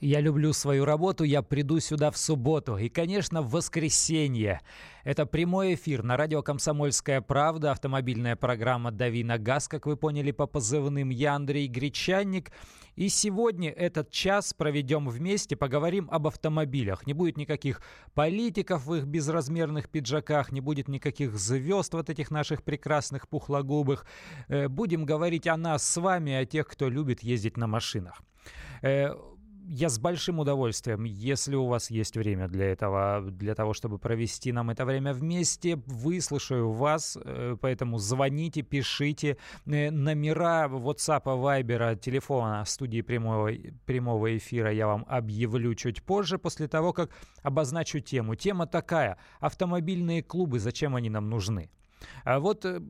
Я люблю свою работу, я приду сюда в субботу. И, конечно, в воскресенье. Это прямой эфир на радио «Комсомольская правда», автомобильная программа «Дави на газ», как вы поняли по позывным. Я Андрей Гречанник. И сегодня этот час проведем вместе, поговорим об автомобилях. Не будет никаких политиков в их безразмерных пиджаках, не будет никаких звезд вот этих наших прекрасных пухлогубых. Э, будем говорить о нас с вами, о тех, кто любит ездить на машинах. Я с большим удовольствием, если у вас есть время для этого, для того, чтобы провести нам это время вместе, выслушаю вас, э, поэтому звоните, пишите. Э, номера WhatsApp, Viber, телефона студии прямого, прямого эфира я вам объявлю чуть позже, после того, как обозначу тему. Тема такая. Автомобильные клубы, зачем они нам нужны? А вот э,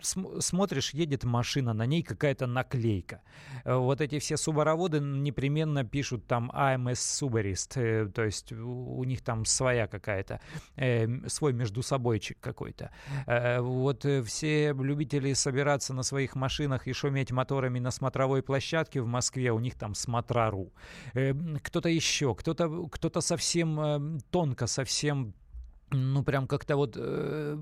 смотришь, едет машина, на ней какая-то наклейка. Э, вот эти все субароводы непременно пишут там AMS Subarist, э, то есть у них там своя какая-то, свой между собойчик какой-то. Вот все любители собираться на своих машинах и шуметь моторами на смотровой площадке в Москве, у них там смотрару. Кто-то еще, кто-то кто совсем тонко, совсем ну, прям как-то вот э,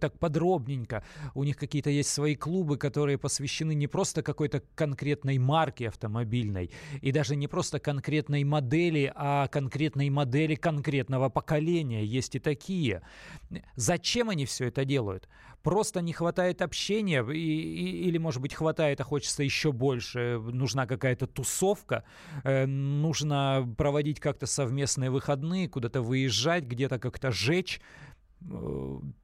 так подробненько. У них какие-то есть свои клубы, которые посвящены не просто какой-то конкретной марке автомобильной, и даже не просто конкретной модели, а конкретной модели конкретного поколения. Есть и такие. Зачем они все это делают? Просто не хватает общения, и, и, или, может быть, хватает, а хочется еще больше. Нужна какая-то тусовка, э, нужно проводить как-то совместные выходные, куда-то выезжать, где-то как-то жить речь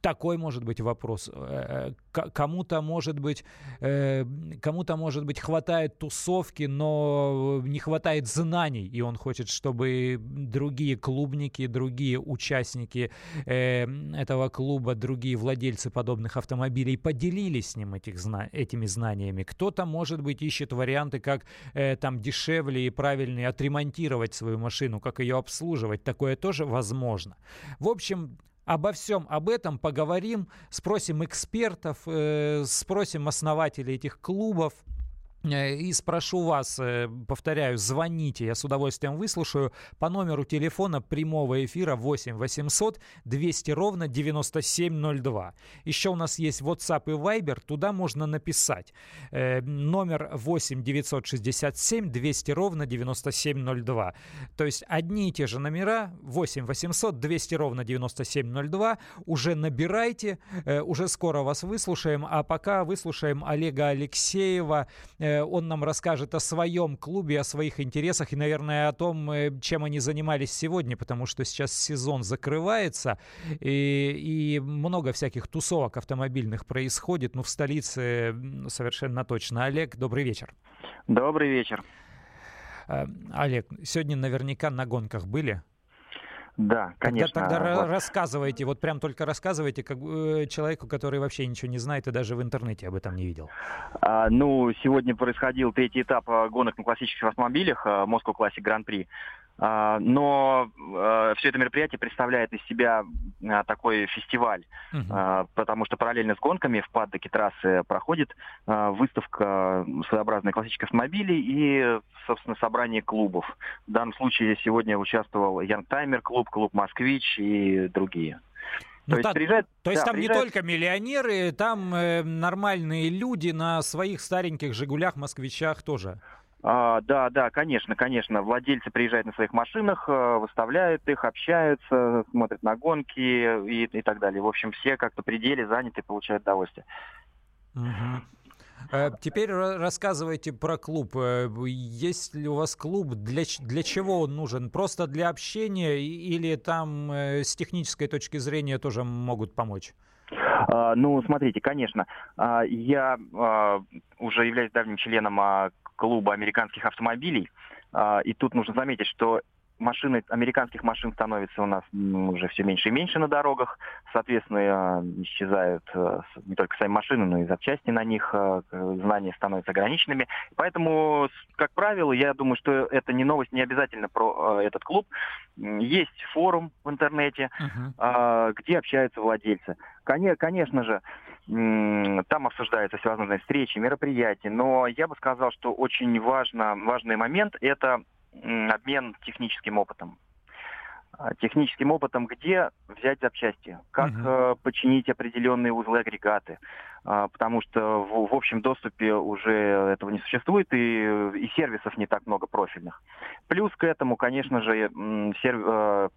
такой может быть вопрос. Э, э, кому-то может быть, э, кому-то может быть хватает тусовки, но не хватает знаний, и он хочет, чтобы другие клубники, другие участники этого клуба, другие владельцы подобных автомобилей поделились с ним этих, этими знаниями. Кто-то, может быть, ищет варианты, как там дешевле и правильнее отремонтировать свою машину, как ее обслуживать. Такое тоже возможно. В общем, Обо всем об этом поговорим, спросим экспертов, э, спросим основателей этих клубов. Э, и спрошу вас, э, повторяю, звоните, я с удовольствием выслушаю по номеру телефона прямого эфира 8 800 200 ровно 9702. Еще у нас есть WhatsApp и Viber, туда можно написать. Э, номер 8 967 200 ровно 9702. То есть одни и те же номера 8 800 200 ровно 9702. Уже набирайте, уже скоро вас выслушаем, а пока выслушаем Олега Алексеева, он нам расскажет о своем клубе, о своих интересах и, наверное, о том, э, чем они занимались сегодня, потому что сейчас сезон закрывается, и, и много всяких тусовок автомобильных происходит. Ну, в столице совершенно точно. Олег, добрый вечер. Добрый вечер. Э, Олег, сегодня наверняка на гонках были? Да, конечно. Тогда, тогда вот. рассказывайте, вот прям только рассказывайте как э, человеку, который вообще ничего не знает и даже в интернете об этом не видел. А, ну, сегодня происходил третий этап э, гонок на классических автомобилях Moscow Classic Grand Prix. А, но а, все это мероприятие представляет из себя а, такой фестиваль, uh-huh. потому что параллельно с гонками в паддоке трассы проходит выставка своеобразной классических автомобилей и, собственно, собрание клубов. В данном случае сегодня участвовал Янгтаймер клуб, клуб Москвич и другие. Ну, то, есть, приезжает, то есть да, там приезжает... не только миллионеры, там э, нормальные люди на своих стареньких «Жигулях», «Москвичах» тоже. А, да, да, конечно, конечно. Владельцы приезжают на своих машинах, э, выставляют их, общаются, смотрят на гонки и, и так далее. В общем, все как-то пределе заняты, получают удовольствие. Угу. Теперь рассказывайте про клуб. Э, есть ли у вас клуб? Для, для чего он нужен? Просто для общения или там с технической точки зрения тоже могут помочь? Uh, ну, смотрите, конечно, uh, я uh, уже являюсь давним членом клуба американских автомобилей. А, и тут нужно заметить, что машины, американских машин становится у нас уже все меньше и меньше на дорогах. Соответственно, а, исчезают а, не только сами машины, но и запчасти на них. Знания становятся ограниченными. Поэтому, как правило, я думаю, что это не новость, не обязательно про этот клуб. Есть форум в интернете, uh-huh. где общаются владельцы. Конечно же, там обсуждаются всевозможные встречи, мероприятия, но я бы сказал, что очень важно, важный момент – это обмен техническим опытом. А, техническим опытом, где взять запчасти, как uh-huh. починить определенные узлы агрегаты, а, потому что в, в общем доступе уже этого не существует и, и сервисов не так много профильных. Плюс к этому, конечно же, серв...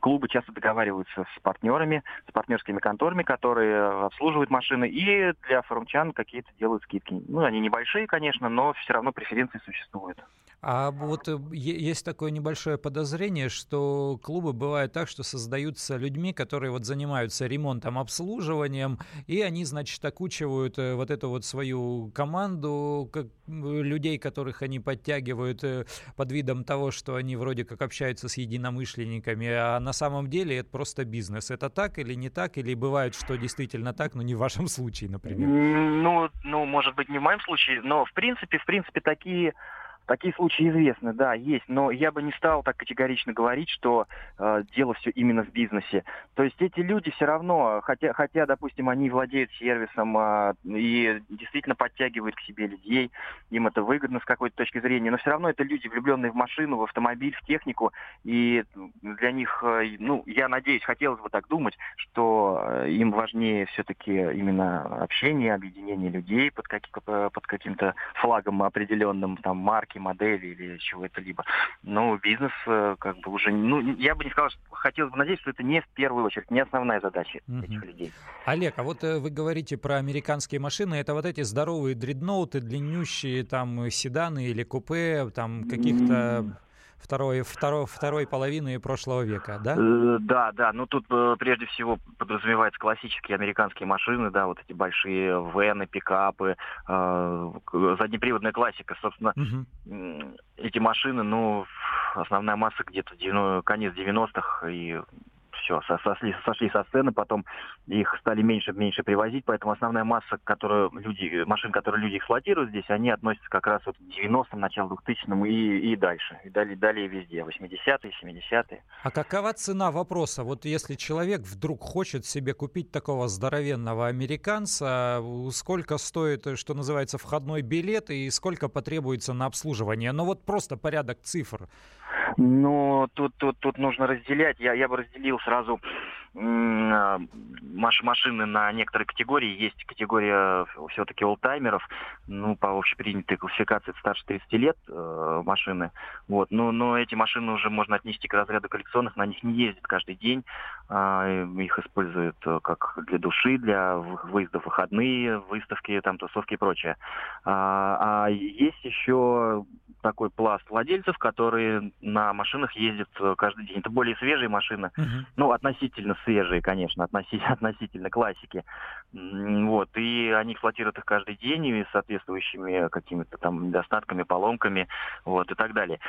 клубы часто договариваются с партнерами, с партнерскими конторами, которые обслуживают машины, и для форумчан какие-то делают скидки. Ну, они небольшие, конечно, но все равно преференции существуют. А вот э, есть такое небольшое подозрение, что клубы бывают так, что создаются людьми, которые вот занимаются ремонтом, обслуживанием, и они, значит, окучивают э, вот эту вот свою команду как, людей, которых они подтягивают э, под видом того, что они вроде как общаются с единомышленниками, а на самом деле это просто бизнес. Это так или не так, или бывает, что действительно так, но не в вашем случае, например? Ну, ну, может быть, не в моем случае, но в принципе, в принципе, такие Такие случаи известны, да, есть, но я бы не стал так категорично говорить, что э, дело все именно в бизнесе. То есть эти люди все равно, хотя, хотя допустим, они владеют сервисом э, и действительно подтягивают к себе людей, им это выгодно с какой-то точки зрения, но все равно это люди, влюбленные в машину, в автомобиль, в технику, и для них, э, ну, я надеюсь, хотелось бы так думать, что э, им важнее все-таки именно общение, объединение людей под, как, под каким-то флагом определенным, там, марки, модели или чего-то либо. Но бизнес э, как бы уже, ну, я бы не сказал, что хотелось бы надеяться, что это не в первую очередь, не основная задача uh-huh. этих людей. Олег, а вот э, вы говорите про американские машины, это вот эти здоровые дредноуты, длиннющие там седаны или купе, там каких-то второй, второй, второй половины прошлого века, да? Э, да, да. Ну тут э, прежде всего подразумеваются классические американские машины, да, вот эти большие вены, пикапы, э, заднеприводная классика, собственно. Угу. Эти машины, ну, основная масса где-то конец 90-х и все, сошли, сошли со сцены, потом их стали меньше-меньше привозить, поэтому основная масса, которую люди, машин, которые люди эксплуатируют здесь, они относятся как раз вот к 90-м, началу 2000-м и, и дальше, и далее, далее везде, 80-е, 70-е. А какова цена вопроса? Вот если человек вдруг хочет себе купить такого здоровенного американца, сколько стоит, что называется, входной билет и сколько потребуется на обслуживание? Ну вот просто порядок цифр. Но тут, тут, тут нужно разделять. Я, я бы разделил сразу машины на некоторые категории. Есть категория все-таки олдтаймеров, ну, по общепринятой классификации старше 30 лет э, машины. Вот. Но, но эти машины уже можно отнести к разряду коллекционных, на них не ездят каждый день. Э, их используют э, как для души, для выездов выходные, выставки, там, тусовки и прочее. А, а есть еще такой пласт владельцев, которые на машинах ездят э, каждый день. Это более свежие машины, uh-huh. ну, относительно свежие, конечно, относительно, относительно классики. Вот, и они эксплуатируют их каждый день и соответствующими какими-то там недостатками, поломками, вот, и так далее.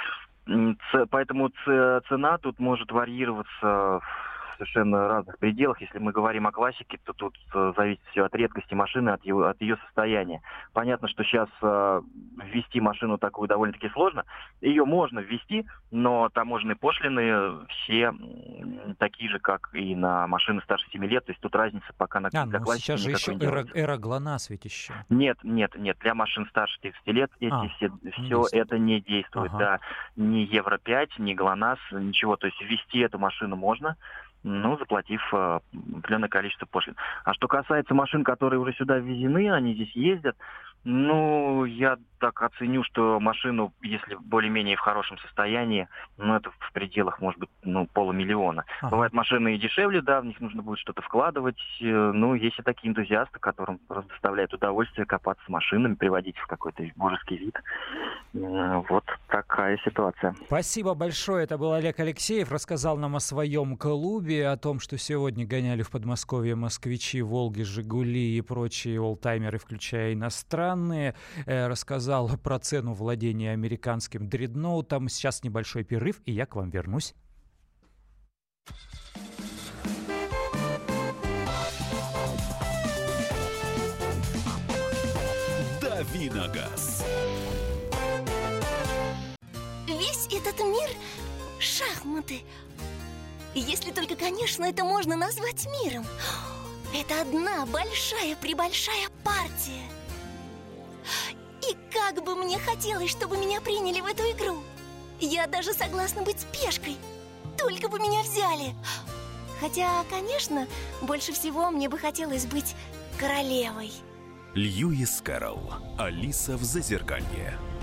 Поэтому цена тут может варьироваться совершенно разных пределах. Если мы говорим о классике, то тут э, зависит все от редкости машины, от, его, от ее состояния. Понятно, что сейчас э, ввести машину такую довольно-таки сложно. Ее можно ввести, но таможенные пошлины все такие же, как и на машины старше 7 лет. То есть тут разница пока на а, для ну, классики сейчас же еще эра, эра ГЛОНАСС ведь еще. Нет, нет, нет. Для машин старше 30 лет эти а, все, все это не действует. Ага. Да. Ни Евро-5, ни ГЛОНАСС, ничего. То есть ввести эту машину можно, ну, заплатив э, определенное количество пошлин. А что касается машин, которые уже сюда ввезены, они здесь ездят, ну, я так оценю, что машину, если более-менее в хорошем состоянии, ну, это в пределах, может быть, ну, полумиллиона. Ага. Бывают машины и дешевле, да, в них нужно будет что-то вкладывать. Э, ну, есть и такие энтузиасты, которым просто доставляет удовольствие копаться с машинами, приводить в какой-то божеский вид. Э, вот такая ситуация. Спасибо большое. Это был Олег Алексеев. Рассказал нам о своем клубе, о том, что сегодня гоняли в Подмосковье москвичи, Волги, Жигули и прочие олдтаймеры, включая иностранные странные. Э, рассказал про цену владения американским дредноутом. Сейчас небольшой перерыв, и я к вам вернусь. Давиногаз. Весь этот мир — шахматы. Если только, конечно, это можно назвать миром. Это одна большая-пребольшая партия. И как бы мне хотелось, чтобы меня приняли в эту игру. Я даже согласна быть пешкой. Только бы меня взяли. Хотя, конечно, больше всего мне бы хотелось быть королевой. Льюис Кэрролл. Алиса в Зазеркалье.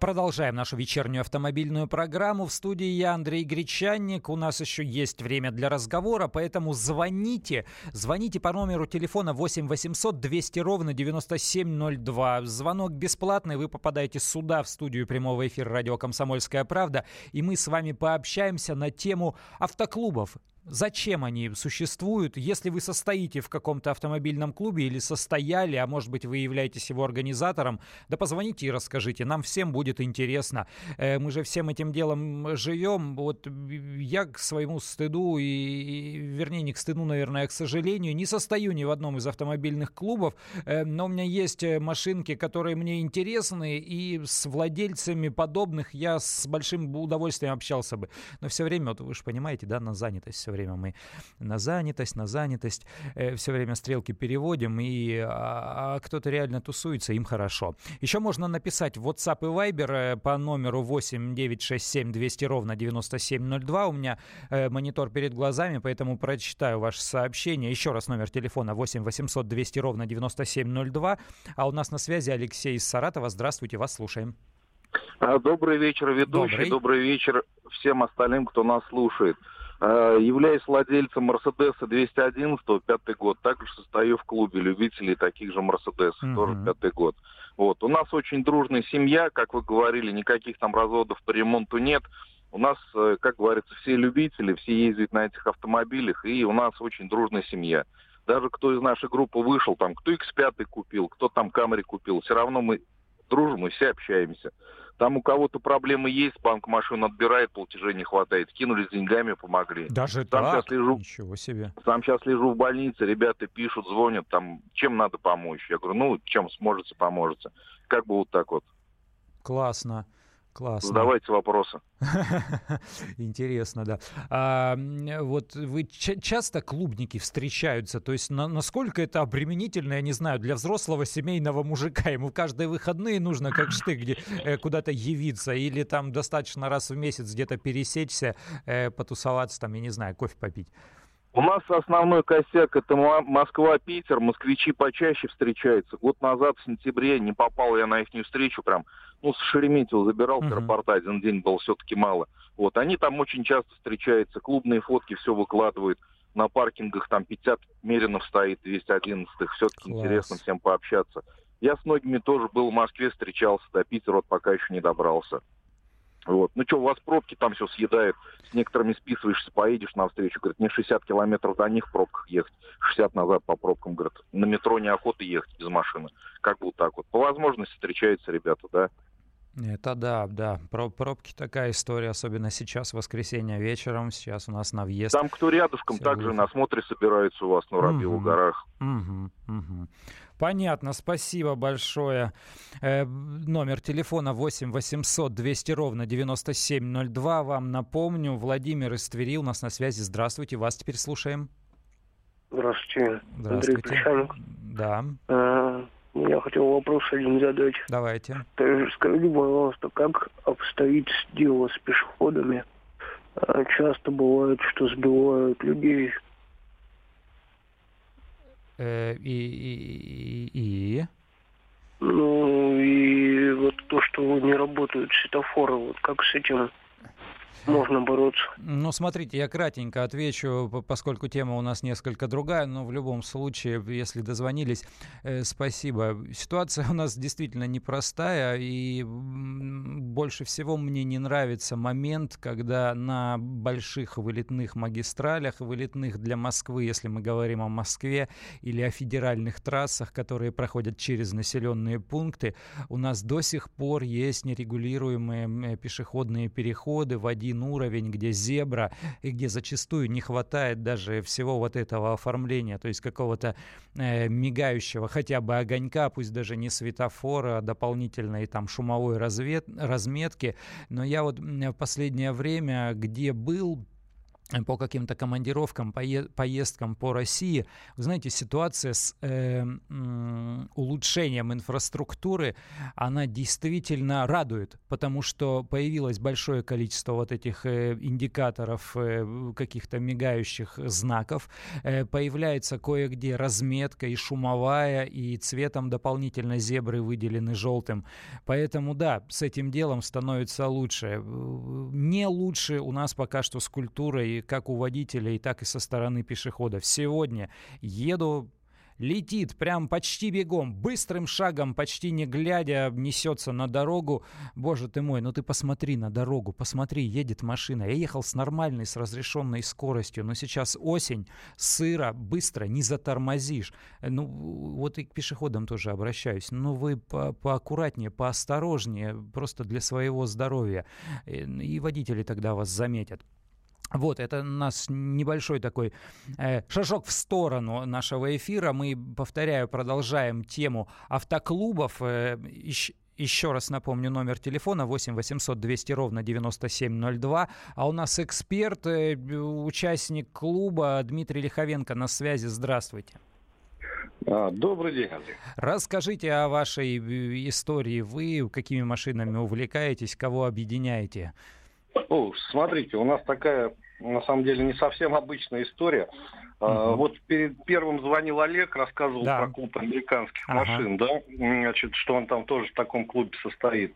Продолжаем нашу вечернюю автомобильную программу. В студии я, Андрей Гречанник. У нас еще есть время для разговора, поэтому звоните. Звоните по номеру телефона 8 800 200 ровно 9702. Звонок бесплатный. Вы попадаете сюда, в студию прямого эфира радио «Комсомольская правда». И мы с вами пообщаемся на тему автоклубов. Зачем они существуют? Если вы состоите в каком-то автомобильном клубе или состояли, а может быть вы являетесь его организатором, да позвоните и расскажите. Нам всем будет интересно. Э, мы же всем этим делом живем. Вот я к своему стыду, и, вернее не к стыду, наверное, а к сожалению, не состою ни в одном из автомобильных клубов, э, но у меня есть э, машинки, которые мне интересны, и с владельцами подобных я с большим удовольствием общался бы. Но все время, вот вы же понимаете, да, на занятость все время мы на занятость, на занятость, э, все время стрелки переводим, и а, а кто-то реально тусуется, им хорошо. Еще можно написать в WhatsApp и Viber э, по номеру 8 967 200 ровно 9702. У меня э, монитор перед глазами, поэтому прочитаю ваше сообщение. Еще раз номер телефона 8 800 200 ровно 9702. А у нас на связи Алексей из Саратова. Здравствуйте, вас слушаем. А, добрый вечер, ведущий. Добрый. Добрый вечер всем остальным, кто нас слушает. Э, Являюсь владельцем Мерседеса 211, пятый год. Также состою в клубе любителей таких же Мерседесов, Мгм. тоже пятый год. Вот. У нас очень дружная семья, как вы говорили, никаких там разводов по ремонту нет. У нас, э, как говорится, все любители, все ездят на этих автомобилях, и у нас очень дружная семья. Даже кто из нашей группы вышел, там, кто X5 купил, кто там Камри купил, все равно мы дружим и все общаемся. Там у кого-то проблемы есть, банк машину отбирает, платежей не хватает. Кинули с деньгами, помогли. Даже Сам так? сейчас лежу. Ничего себе. Сам сейчас лежу в больнице, ребята пишут, звонят, там, чем надо помочь? Я говорю, ну, чем сможете, поможете. Как бы вот так вот. Классно. Классно. Задавайте вопросы. Интересно, да. А, вот вы ча- часто клубники встречаются? То есть на- насколько это обременительно, я не знаю, для взрослого семейного мужика? Ему каждые выходные нужно как штык где, э, куда-то явиться? Или там достаточно раз в месяц где-то пересечься, э, потусоваться, там, я не знаю, кофе попить? У нас основной косяк это Мо- Москва-Питер, москвичи почаще встречаются. Год назад, в сентябре, не попал я на их встречу прям, ну, с Шереметьево забирал аэропорта, один день был все-таки мало. Вот, они там очень часто встречаются, клубные фотки все выкладывают, на паркингах там 50 Меринов стоит, 211, все-таки Класс. интересно всем пообщаться. Я с многими тоже был в Москве, встречался, до Питера вот пока еще не добрался. Вот. Ну что, у вас пробки там все съедают. С некоторыми списываешься, поедешь навстречу. Говорит, мне 60 километров до них в пробках ехать. 60 назад по пробкам, говорит. На метро неохота ехать без машины. Как бы вот так вот. По возможности встречаются ребята, да. Это да, да. Про пробки такая история, особенно сейчас, воскресенье вечером. Сейчас у нас на въезд. Там кто рядышком, Все также будет. на смотре собираются у вас на Воробьевых Мгм. горах. Мгм, мгм. Понятно, спасибо большое. Э, номер телефона 8 800 200 ровно 9702. Вам напомню, Владимир из Твери у нас на связи. Здравствуйте, вас теперь слушаем. Здравствуйте, Андрей Здравствуйте. Плещанник. Да, Э, Я хотел вопрос один задать. давайте. Скажите, пожалуйста, как обстоит дело с пешеходами? Э, Часто бывает, что сбивают людей. Э, и, и, и- и? Ну и вот то, что не работают светофоры, вот как с этим можно бороться? Ну, смотрите, я кратенько отвечу, по- поскольку тема у нас несколько другая, но в любом случае, если дозвонились, э, спасибо. Ситуация у нас действительно непростая, и больше всего мне не нравится момент, когда на больших вылетных магистралях, вылетных для Москвы, если мы говорим о Москве, или о федеральных трассах, которые проходят через населенные пункты, у нас до сих пор есть нерегулируемые м, пешеходные переходы, водители один уровень, где зебра, и где зачастую не хватает даже всего вот этого оформления, то есть какого-то э, мигающего хотя бы огонька, пусть даже не светофора, а дополнительной там шумовой развед, разметки. Но я вот в последнее время, где был, по каким-то командировкам, поездкам по России. Вы знаете, ситуация с э, э, улучшением инфраструктуры, она действительно радует, потому что появилось большое количество вот этих э, индикаторов, э, каких-то мигающих знаков. Э, появляется кое-где разметка и шумовая, и цветом дополнительно зебры выделены желтым. Поэтому, да, с этим делом становится лучше. Не лучше у нас пока что с культурой как у водителей, так и со стороны пешеходов. Сегодня еду летит прям почти бегом, быстрым шагом, почти не глядя, несется на дорогу. Боже ты мой, ну ты посмотри на дорогу, посмотри, едет машина. Я ехал с нормальной, с разрешенной скоростью, но сейчас осень, сыро, быстро, не затормозишь. Ну, вот и к пешеходам тоже обращаюсь. Ну, вы по поаккуратнее, поосторожнее, просто для своего здоровья. И водители тогда вас заметят. Вот, это у нас небольшой такой э, шажок в сторону нашего эфира. Мы, повторяю, продолжаем тему автоклубов. Э, еще, еще раз напомню, номер телефона 8 800 200 ровно 9702. А у нас эксперт, э, участник клуба Дмитрий Лиховенко на связи. Здравствуйте. А, добрый день, Андрей. Расскажите о вашей э, истории. Вы какими машинами увлекаетесь, кого объединяете? О, смотрите, у нас такая, на самом деле, не совсем обычная история. Uh-huh. Вот перед первым звонил Олег, рассказывал да. про клуб американских uh-huh. машин, да, значит, что он там тоже в таком клубе состоит.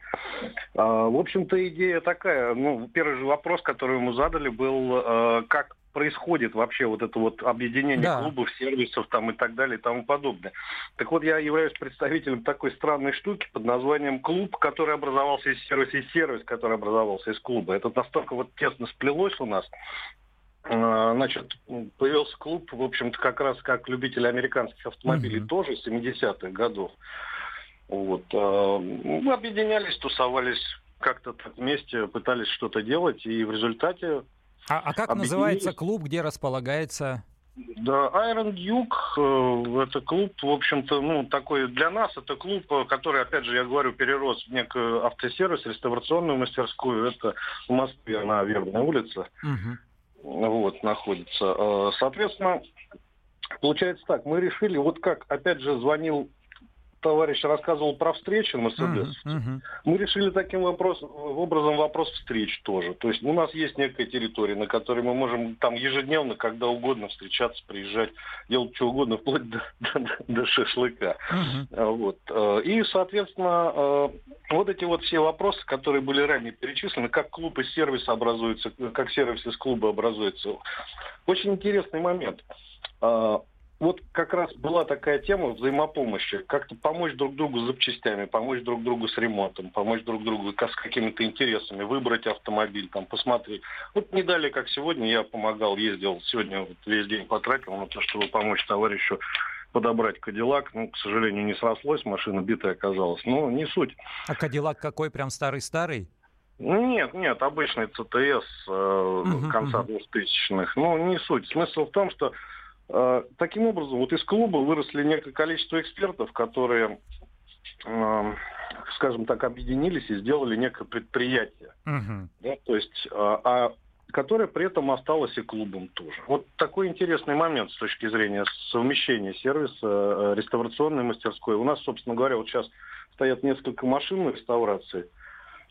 А, в общем-то, идея такая, ну, первый же вопрос, который ему задали, был, а, как происходит вообще вот это вот объединение да. клубов, сервисов там и так далее и тому подобное. Так вот, я являюсь представителем такой странной штуки под названием клуб, который образовался из сервиса, и сервис, который образовался из клуба. Это настолько вот тесно сплелось у нас, а, Значит, появился клуб, в общем-то, как раз как любители американских автомобилей mm-hmm. тоже 70-х годов. Вот. А, мы объединялись, тусовались как-то так вместе, пытались что-то делать, и в результате а, а как называется клуб, где располагается? Да, Iron Duke, э, это клуб, в общем-то, ну, такой для нас, это клуб, э, который, опять же, я говорю, перерос в некую автосервис, реставрационную мастерскую, это в Москве на Вербной улице, угу. вот, находится. Э, соответственно, получается так, мы решили, вот как, опять же, звонил товарищ рассказывал про встречи Мерседес. Uh-huh, uh-huh. Мы решили таким вопрос, образом вопрос встреч тоже. То есть у нас есть некая территория, на которой мы можем там ежедневно, когда угодно встречаться, приезжать, делать что угодно, вплоть до, до, до шашлыка. Uh-huh. Вот. Э, и, соответственно, э, вот эти вот все вопросы, которые были ранее перечислены, как клуб из сервиса образуется, как сервис из клуба образуется. Очень интересный момент вот как раз была такая тема взаимопомощи, как-то помочь друг другу с запчастями, помочь друг другу с ремонтом, помочь друг другу с какими-то интересами, выбрать автомобиль, там, посмотреть. Вот не далее, как сегодня, я помогал, ездил, сегодня вот весь день потратил на то, чтобы помочь товарищу подобрать Кадиллак. Ну, к сожалению, не срослось, машина битая оказалась. Но не суть. А Кадиллак какой, прям старый-старый? Нет, нет, обычный ЦТС э, конца 2000-х. Ну, не суть. Смысл в том, что таким образом, вот из клуба выросли некое количество экспертов, которые, эм, скажем так, объединились и сделали некое предприятие. Uh-huh. Да, то есть, а, а которое при этом осталось и клубом тоже. Вот такой интересный момент с точки зрения совмещения сервиса, э, реставрационной мастерской. У нас, собственно говоря, вот сейчас стоят несколько машин на реставрации.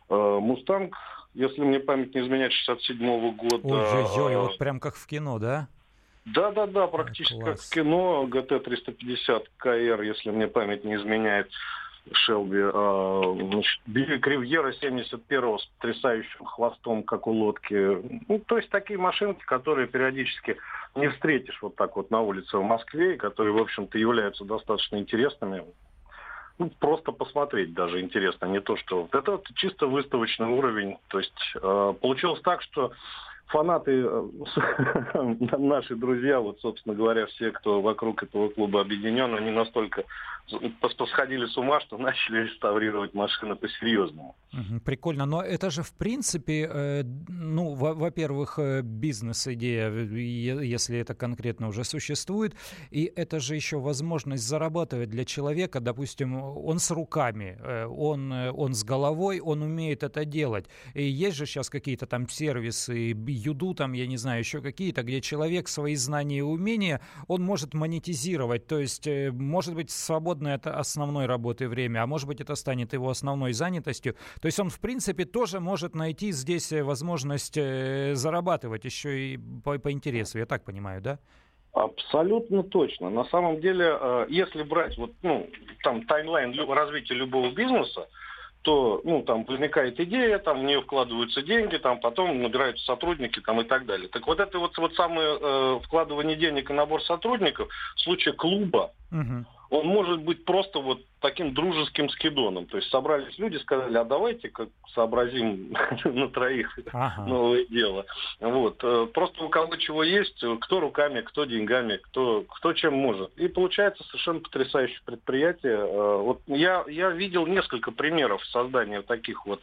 Мустанг, если мне память не изменяет, 67-го года. Ой-ой-ой, вот прям как в кино, да? Да-да-да, практически Класс. как в кино. ГТ-350 КР, если мне память не изменяет, Шелби. А, значит, Кривьера 71-го с потрясающим хвостом, как у лодки. Ну, то есть такие машинки, которые периодически не встретишь вот так вот на улице в Москве, и которые, в общем-то, являются достаточно интересными. Ну, просто посмотреть даже интересно, не то что... Это вот чисто выставочный уровень. То есть э, получилось так, что фанаты, э, наши друзья, вот, собственно говоря, все, кто вокруг этого клуба объединен, они настолько посходили с ума, что начали реставрировать машины по-серьезному. Прикольно, но это же в принципе, э, ну, во-первых, э, бизнес-идея, если это конкретно уже существует, и это же еще возможность зарабатывать для человека, допустим, он с руками, он, он с головой, он умеет это делать. И есть же сейчас какие-то там сервисы, юду, там, я не знаю, еще какие-то, где человек свои знания и умения, он может монетизировать, то есть, э, может быть, свободное от основной работы время, а может быть, это станет его основной занятостью. То есть он, в принципе, тоже может найти здесь э, возможность э, зарабатывать еще и по, по интересу, я так понимаю, да? Абсолютно точно. На самом деле, если брать вот, ну, там таймлайн развития любого бизнеса, то ну, там возникает идея, там в нее вкладываются деньги, там потом набираются сотрудники там, и так далее. Так вот это вот, вот самое э, вкладывание денег и набор сотрудников в случае клуба, угу он может быть просто вот таким дружеским скидоном. То есть собрались люди, сказали, а давайте как сообразим на троих ага. новое дело. Вот. Э, просто у кого чего есть, кто руками, кто деньгами, кто, кто чем может. И получается совершенно потрясающее предприятие. Э, вот я, я видел несколько примеров создания таких вот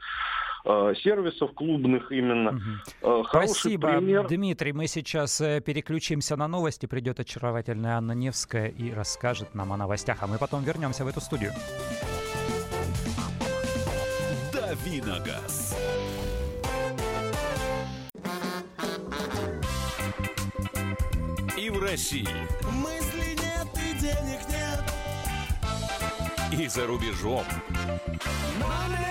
сервисов клубных именно. Угу. Спасибо, пример. Дмитрий. Мы сейчас э, переключимся на новости. Придет очаровательная Анна Невская и расскажет нам о новостях. А мы потом вернемся в эту студию. Давиногаз. И в России. Мысли нет и денег нет. И за рубежом. Money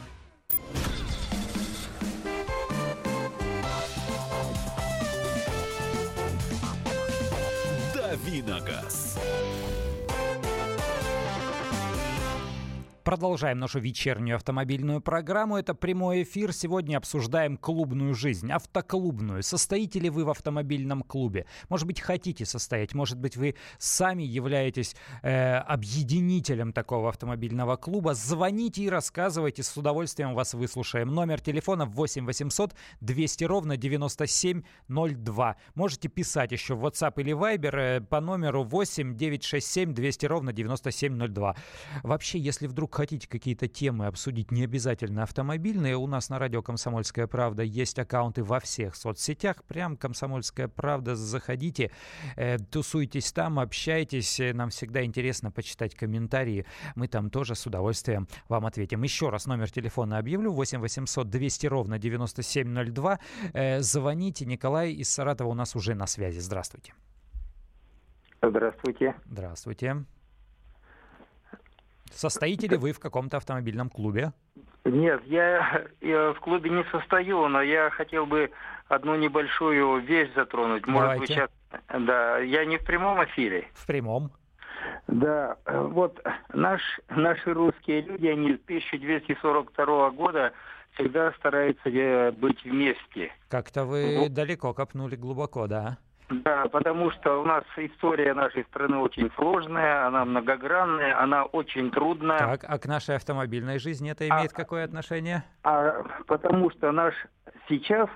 Давиногаз. Продолжаем нашу вечернюю автомобильную программу. Это прямой эфир. Сегодня обсуждаем клубную жизнь, автоклубную. Состоите ли вы в автомобильном клубе? Может быть, хотите состоять? Может быть, вы сами являетесь э, объединителем такого автомобильного клуба? Звоните и рассказывайте. С удовольствием вас выслушаем. Номер телефона 8 800 200 ровно 9702. Можете писать еще в WhatsApp или Viber э, по номеру 8 967 200 ровно 9702. Вообще, если вдруг вдруг хотите какие-то темы обсудить, не обязательно автомобильные, у нас на радио «Комсомольская правда» есть аккаунты во всех соцсетях. Прям «Комсомольская правда», заходите, э, тусуйтесь там, общайтесь. Нам всегда интересно почитать комментарии. Мы там тоже с удовольствием вам ответим. Еще раз номер телефона объявлю. 8 800 200 ровно 9702. Э, звоните. Николай из Саратова у нас уже на связи. Здравствуйте. Здравствуйте. Здравствуйте. Состоите ли вы в каком-то автомобильном клубе? Нет, я, я в клубе не состою, но я хотел бы одну небольшую вещь затронуть. Может быть, сейчас... Да, я не в прямом эфире. В прямом. Да, вот наш, наши русские люди, они с 1242 года всегда стараются э, быть вместе. Как-то вы вот. далеко копнули глубоко, да? Да, потому что у нас история нашей страны очень сложная, она многогранная, она очень трудная. Так, а к нашей автомобильной жизни это имеет а, какое отношение? А, потому что наш сейчас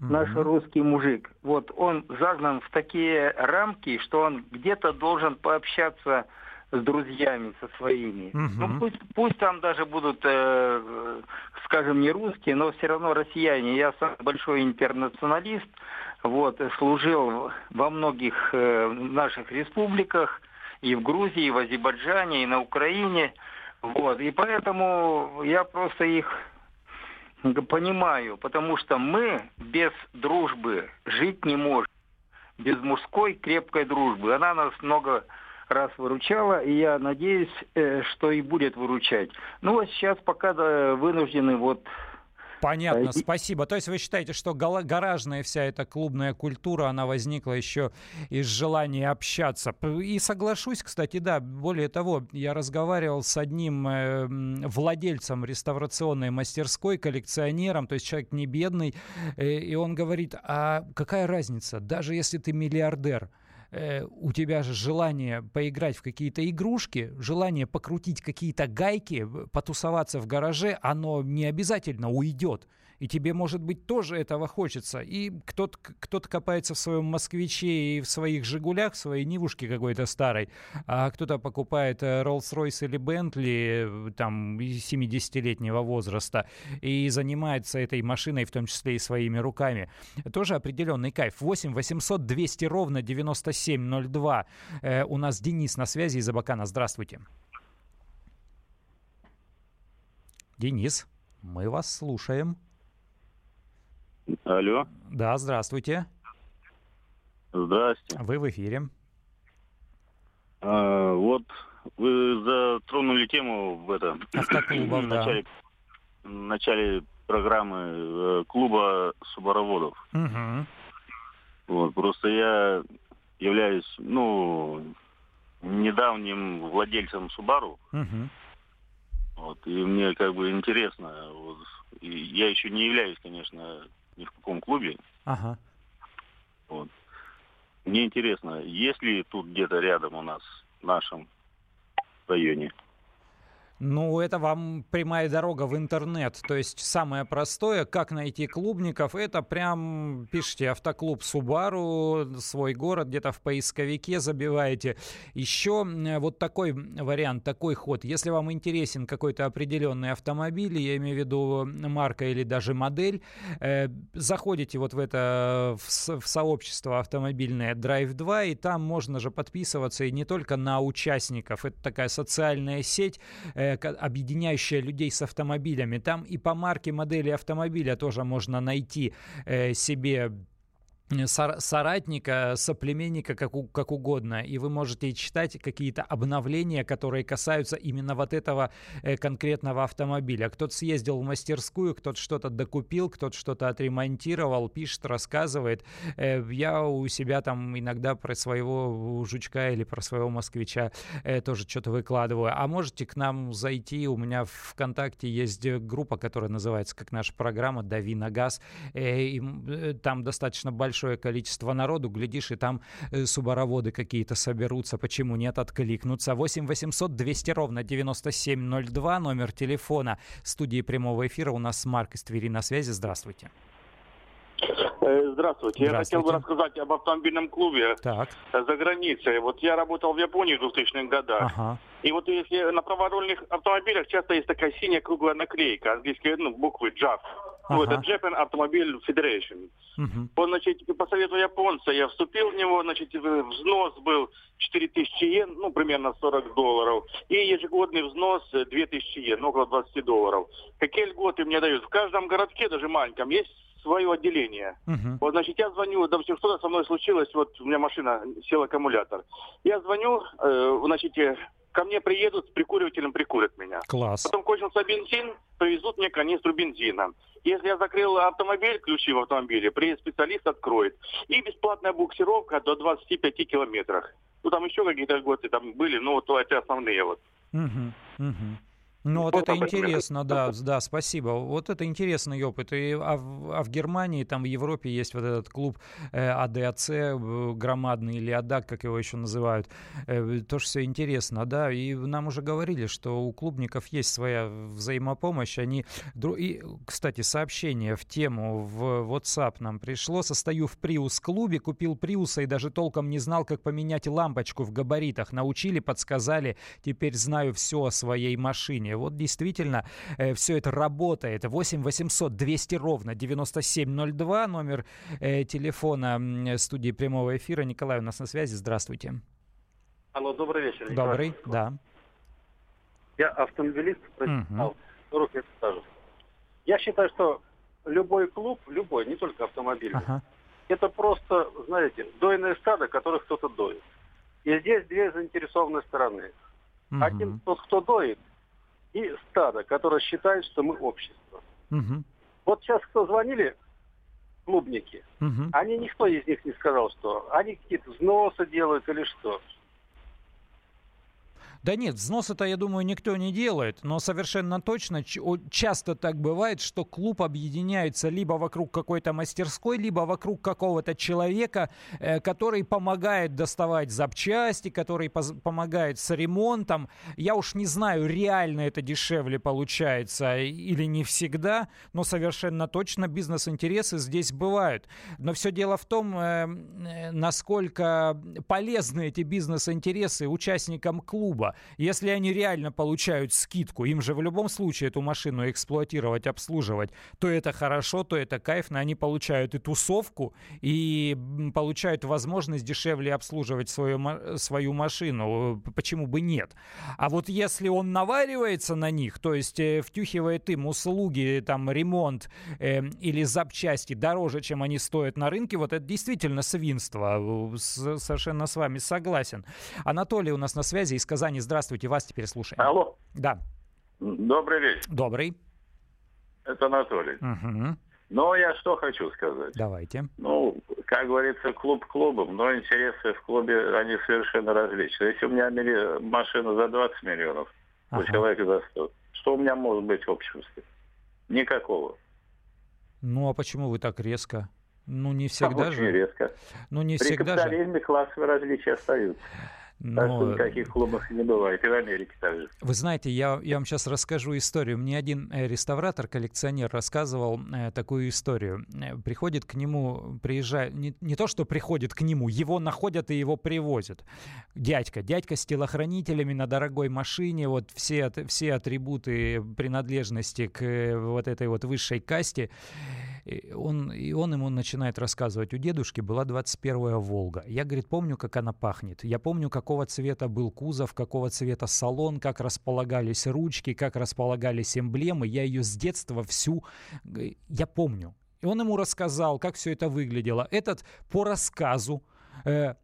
наш русский мужик, вот он загнан в такие рамки, что он где-то должен пообщаться с друзьями, со своими. Угу. Ну пусть, пусть там даже будут, э, скажем, не русские, но все равно россияне. Я сам большой интернационалист, вот, служил во многих э, наших республиках, и в Грузии, и в Азербайджане, и на Украине. Вот, и поэтому я просто их понимаю, потому что мы без дружбы жить не можем. Без мужской крепкой дружбы. Она нас много раз выручала, и я надеюсь, э, что и будет выручать. Ну вот сейчас пока вынуждены вот Понятно, а, спасибо. То есть вы считаете, что гаражная вся эта клубная культура, она возникла еще из желания общаться. И соглашусь, кстати, да, более того, я разговаривал с одним э, владельцем реставрационной мастерской, коллекционером, то есть человек не бедный, э, и он говорит, а какая разница, даже если ты миллиардер, э, у тебя же желание поиграть в какие-то игрушки, желание покрутить какие-то гайки, потусоваться в гараже, оно не обязательно уйдет и тебе, может быть, тоже этого хочется. И кто-то кто копается в своем «Москвиче» и в своих «Жигулях», в своей «Нивушке» какой-то старой, а кто-то покупает э, Rolls-Royce или Bentley э, там 70-летнего возраста и занимается этой машиной, в том числе и своими руками. Тоже определенный кайф. 8 800 200 ровно 9702. Э, у нас Денис на связи из Абакана. Здравствуйте. Денис, мы вас слушаем. Алло. Да, здравствуйте. Здрасте. Вы в эфире. А, вот вы затронули тему в это Автоклубов, в начале, да. в начале программы э, клуба субароводов. Угу. Вот, просто я являюсь, ну, недавним владельцем Субару. Угу. Вот, и мне как бы интересно, вот, и я еще не являюсь, конечно, ни в каком клубе. Ага. Вот. Мне интересно, есть ли тут где-то рядом у нас, в нашем районе, ну, это вам прямая дорога в интернет. То есть самое простое, как найти клубников, это прям пишите автоклуб Субару, свой город, где-то в поисковике забиваете. Еще вот такой вариант, такой ход. Если вам интересен какой-то определенный автомобиль, я имею в виду марка или даже модель, э, заходите вот в это, в, в сообщество автомобильное Drive 2, и там можно же подписываться и не только на участников. Это такая социальная сеть, э, объединяющая людей с автомобилями. Там и по марке модели автомобиля тоже можно найти э, себе соратника, соплеменника, как, у, как угодно, и вы можете читать какие-то обновления, которые касаются именно вот этого э, конкретного автомобиля. Кто-то съездил в мастерскую, кто-то что-то докупил, кто-то что-то отремонтировал, пишет, рассказывает. Э, я у себя там иногда про своего жучка или про своего москвича э, тоже что-то выкладываю. А можете к нам зайти, у меня в ВКонтакте есть группа, которая называется, как наша программа «Дави на газ», и там достаточно большой большое количество народу, глядишь, и там э, субароводы какие-то соберутся, почему нет, откликнуться. 8 800 200 ровно 9702, номер телефона студии прямого эфира. У нас Марк из Твери на связи. Здравствуйте. Э, здравствуйте. Я хотел бы рассказать об автомобильном клубе так. за границей. Вот я работал в Японии в 2000-х годах. Ага. И вот если на праворульных автомобилях часто есть такая синяя круглая наклейка, английские ну, буквы JAF. Ага. Ну, это Japan Automobile Federation. Угу. Он, значит, по совету японца я вступил в него, значит, взнос был 4000 йен, ну, примерно 40 долларов. И ежегодный взнос 2000 йен, около 20 долларов. Какие льготы мне дают? В каждом городке, даже маленьком, есть свое отделение. Uh-huh. Вот, значит, я звоню, допустим, что-то со мной случилось, вот у меня машина, сел аккумулятор. Я звоню, э, значит, ко мне приедут с прикуривателем, прикурят меня. Класс. Потом кончился бензин, привезут мне канистру бензина. Если я закрыл автомобиль, ключи в автомобиле, приедет специалист, откроет. И бесплатная буксировка до 25 километров. Ну, там еще какие-то льготы там были, но вот это основные вот. Угу, угу. Ну вот, это интересно, да, да, спасибо. Вот это интересный опыт. И, а, в, а в Германии, там в Европе есть вот этот клуб э, АДАЦ, громадный, или АДАК, как его еще называют. Э, тоже все интересно, да. И нам уже говорили, что у клубников есть своя взаимопомощь. Они... И, кстати, сообщение в тему в WhatsApp нам пришло. Состою в Приус-клубе, купил Приуса и даже толком не знал, как поменять лампочку в габаритах. Научили, подсказали. Теперь знаю все о своей машине. Вот действительно э, все это работает. 8 800 200 ровно 9702, номер э, телефона студии прямого эфира. Николай у нас на связи. Здравствуйте. Алло, добрый вечер. Николай. Добрый, да. Я автомобилист, угу. 40 лет стажа. Я считаю, что любой клуб, любой, не только автомобильный, ага. это просто, знаете, дойное стадо, которых кто-то доит. И здесь две заинтересованные стороны. Угу. Один тот, кто доит, и стадо, которое считает, что мы общество. Угу. Вот сейчас кто звонили, клубники, угу. они никто из них не сказал, что они какие-то взносы делают или что. Да нет, взносы-то, я думаю, никто не делает, но совершенно точно часто так бывает, что клуб объединяется либо вокруг какой-то мастерской, либо вокруг какого-то человека, э, который помогает доставать запчасти, который помогает с ремонтом. Я уж не знаю, реально это дешевле получается или не всегда, но совершенно точно бизнес-интересы здесь бывают. Но все дело в том, э, э, насколько полезны эти бизнес-интересы участникам клуба. Если они реально получают скидку, им же в любом случае эту машину эксплуатировать, обслуживать, то это хорошо, то это кайфно. Они получают и тусовку, и получают возможность дешевле обслуживать свою, свою машину. Почему бы нет? А вот если он наваривается на них, то есть э, втюхивает им услуги, там, ремонт э, или запчасти дороже, чем они стоят на рынке, вот это действительно свинство. С, совершенно с вами согласен. Анатолий у нас на связи из Казани. Здравствуйте, вас теперь слушаем. Алло. Да. Добрый вечер. Добрый. Это Анатолий. Угу. Но я что хочу сказать. Давайте. Ну, как говорится, клуб клубом, но интересы в клубе, они совершенно различны. Если у меня машина за 20 миллионов, ага. у человека за 100, что у меня может быть в обществе? Никакого. Ну, а почему вы так резко? Ну, не всегда Очень же. резко. Ну, не При всегда же. классовые различия остаются. Но... Так что никаких клубов не бывает. И в Америке также. Вы знаете, я, я вам сейчас расскажу историю. Мне один э, реставратор, коллекционер рассказывал э, такую историю. Э, приходит к нему, приезжает, не, не то, что приходит к нему, его находят и его привозят. Дядька, дядька с телохранителями на дорогой машине, вот все, все атрибуты принадлежности к э, вот этой вот высшей касте. И он, и он ему начинает рассказывать, у дедушки была 21-я «Волга». Я, говорит, помню, как она пахнет. Я помню, какого цвета был кузов, какого цвета салон, как располагались ручки, как располагались эмблемы. Я ее с детства всю... Я помню. И он ему рассказал, как все это выглядело. Этот по рассказу э,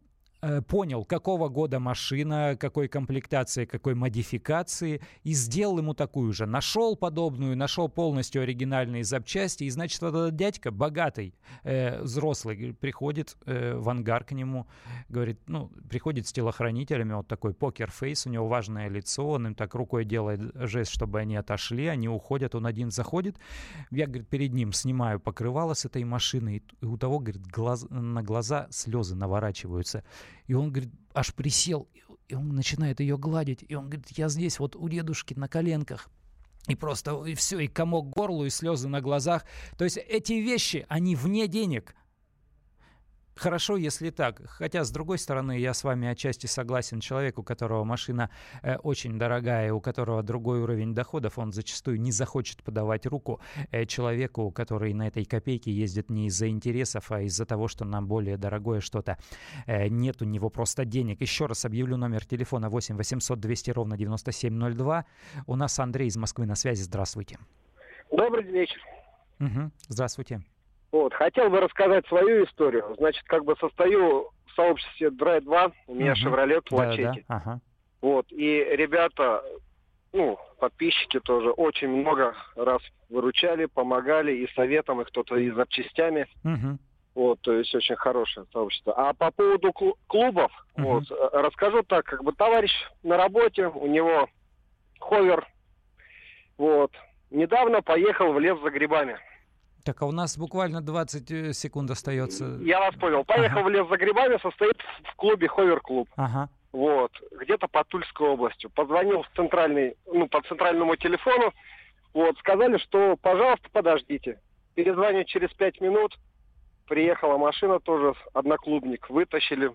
понял, какого года машина, какой комплектации, какой модификации, и сделал ему такую же. Нашел подобную, нашел полностью оригинальные запчасти, и, значит, этот дядька, богатый, э, взрослый, приходит э, в ангар к нему, говорит, ну, приходит с телохранителями, вот такой покер-фейс, у него важное лицо, он им так рукой делает жест, чтобы они отошли, они уходят, он один заходит, я, говорит, перед ним снимаю покрывало с этой машины, и у того, говорит, глаз, на глаза слезы наворачиваются. И он, говорит, аж присел, и он начинает ее гладить. И он говорит, я здесь вот у дедушки на коленках. И просто и все, и комок горлу, и слезы на глазах. То есть эти вещи, они вне денег. Хорошо, если так. Хотя, с другой стороны, я с вами отчасти согласен. Человек, у которого машина э, очень дорогая, у которого другой уровень доходов, он зачастую не захочет подавать руку э, человеку, который на этой копейке ездит не из-за интересов, а из-за того, что нам более дорогое что-то э, нет у него просто денег. Еще раз объявлю номер телефона 8 800 200 ровно 9702. У нас Андрей из Москвы на связи. Здравствуйте. Добрый вечер. Угу. Здравствуйте. Вот, хотел бы рассказать свою историю. Значит, как бы состою в сообществе Драйв 2, у меня Chevrolet в Лачете. Да, да. Ага. Вот, и ребята, ну, подписчики тоже очень много раз выручали, помогали и советом, и кто-то и запчастями. Угу. Вот, то есть очень хорошее сообщество. А по поводу клубов, uh вот, расскажу так, как бы товарищ на работе, у него ховер, вот, недавно поехал в лес за грибами. Так, а у нас буквально 20 э, секунд остается. Я вас понял. Поехал ага. в лес за грибами, состоит в клубе Ховер-клуб. Ага. Вот, где-то по Тульской областью. Позвонил в центральный, ну, по центральному телефону. Вот, сказали, что, пожалуйста, подождите. Перезвоню через пять минут. Приехала машина тоже, одноклубник. Вытащили,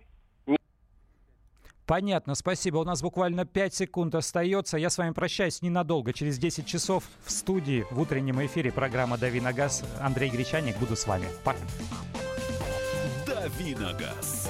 Понятно, спасибо. У нас буквально 5 секунд остается. Я с вами прощаюсь ненадолго. Через 10 часов в студии в утреннем эфире программа «Дави на газ». Андрей Гречаник. Буду с вами. Пока. «Дави на газ».